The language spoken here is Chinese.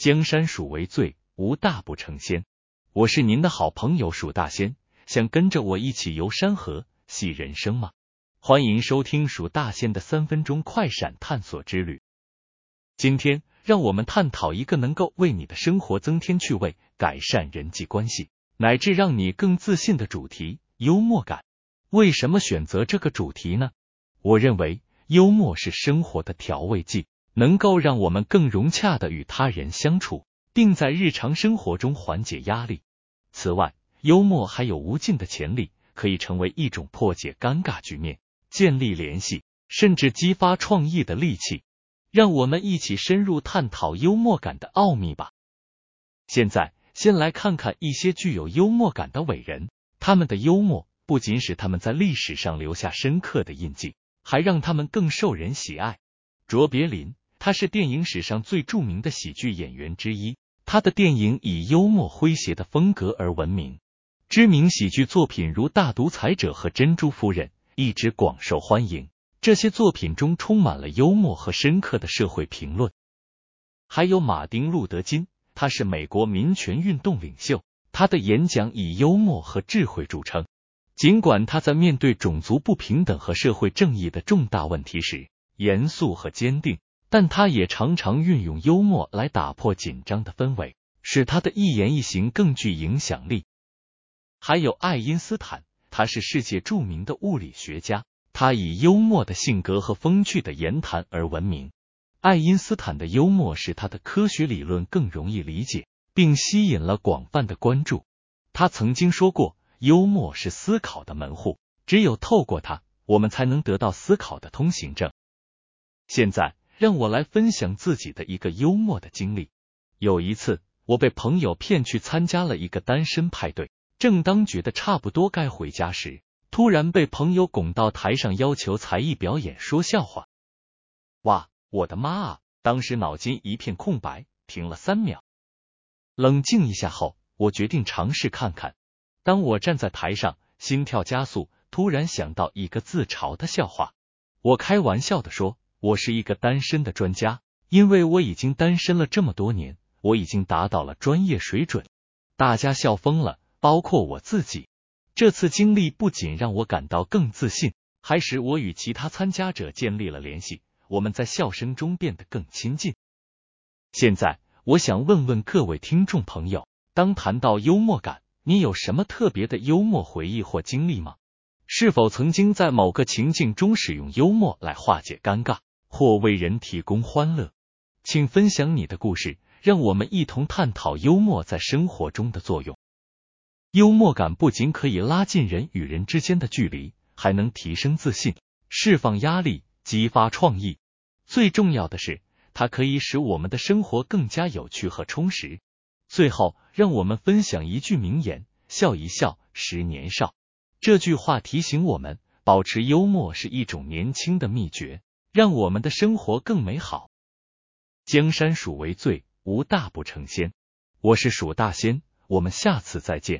江山属为最，无大不成仙。我是您的好朋友蜀大仙，想跟着我一起游山河、戏人生吗？欢迎收听蜀大仙的三分钟快闪探索之旅。今天，让我们探讨一个能够为你的生活增添趣味、改善人际关系，乃至让你更自信的主题——幽默感。为什么选择这个主题呢？我认为，幽默是生活的调味剂，能够让我们更融洽的与他人相处。并在日常生活中缓解压力。此外，幽默还有无尽的潜力，可以成为一种破解尴尬局面、建立联系，甚至激发创意的利器。让我们一起深入探讨幽默感的奥秘吧。现在，先来看看一些具有幽默感的伟人，他们的幽默不仅使他们在历史上留下深刻的印记，还让他们更受人喜爱。卓别林。他是电影史上最著名的喜剧演员之一，他的电影以幽默诙谐的风格而闻名。知名喜剧作品如《大独裁者》和《珍珠夫人》一直广受欢迎。这些作品中充满了幽默和深刻的社会评论。还有马丁·路德·金，他是美国民权运动领袖，他的演讲以幽默和智慧著称。尽管他在面对种族不平等和社会正义的重大问题时严肃和坚定。但他也常常运用幽默来打破紧张的氛围，使他的一言一行更具影响力。还有爱因斯坦，他是世界著名的物理学家，他以幽默的性格和风趣的言谈而闻名。爱因斯坦的幽默使他的科学理论更容易理解，并吸引了广泛的关注。他曾经说过：“幽默是思考的门户，只有透过它，我们才能得到思考的通行证。”现在。让我来分享自己的一个幽默的经历。有一次，我被朋友骗去参加了一个单身派对，正当觉得差不多该回家时，突然被朋友拱到台上要求才艺表演说笑话。哇，我的妈啊！当时脑筋一片空白，停了三秒。冷静一下后，我决定尝试看看。当我站在台上，心跳加速，突然想到一个自嘲的笑话。我开玩笑的说。我是一个单身的专家，因为我已经单身了这么多年，我已经达到了专业水准。大家笑疯了，包括我自己。这次经历不仅让我感到更自信，还使我与其他参加者建立了联系，我们在笑声中变得更亲近。现在，我想问问各位听众朋友，当谈到幽默感，你有什么特别的幽默回忆或经历吗？是否曾经在某个情境中使用幽默来化解尴尬？或为人提供欢乐，请分享你的故事，让我们一同探讨幽默在生活中的作用。幽默感不仅可以拉近人与人之间的距离，还能提升自信、释放压力、激发创意。最重要的是，它可以使我们的生活更加有趣和充实。最后，让我们分享一句名言：“笑一笑，十年少。”这句话提醒我们，保持幽默是一种年轻的秘诀。让我们的生活更美好。江山属为最，无大不成仙。我是蜀大仙，我们下次再见。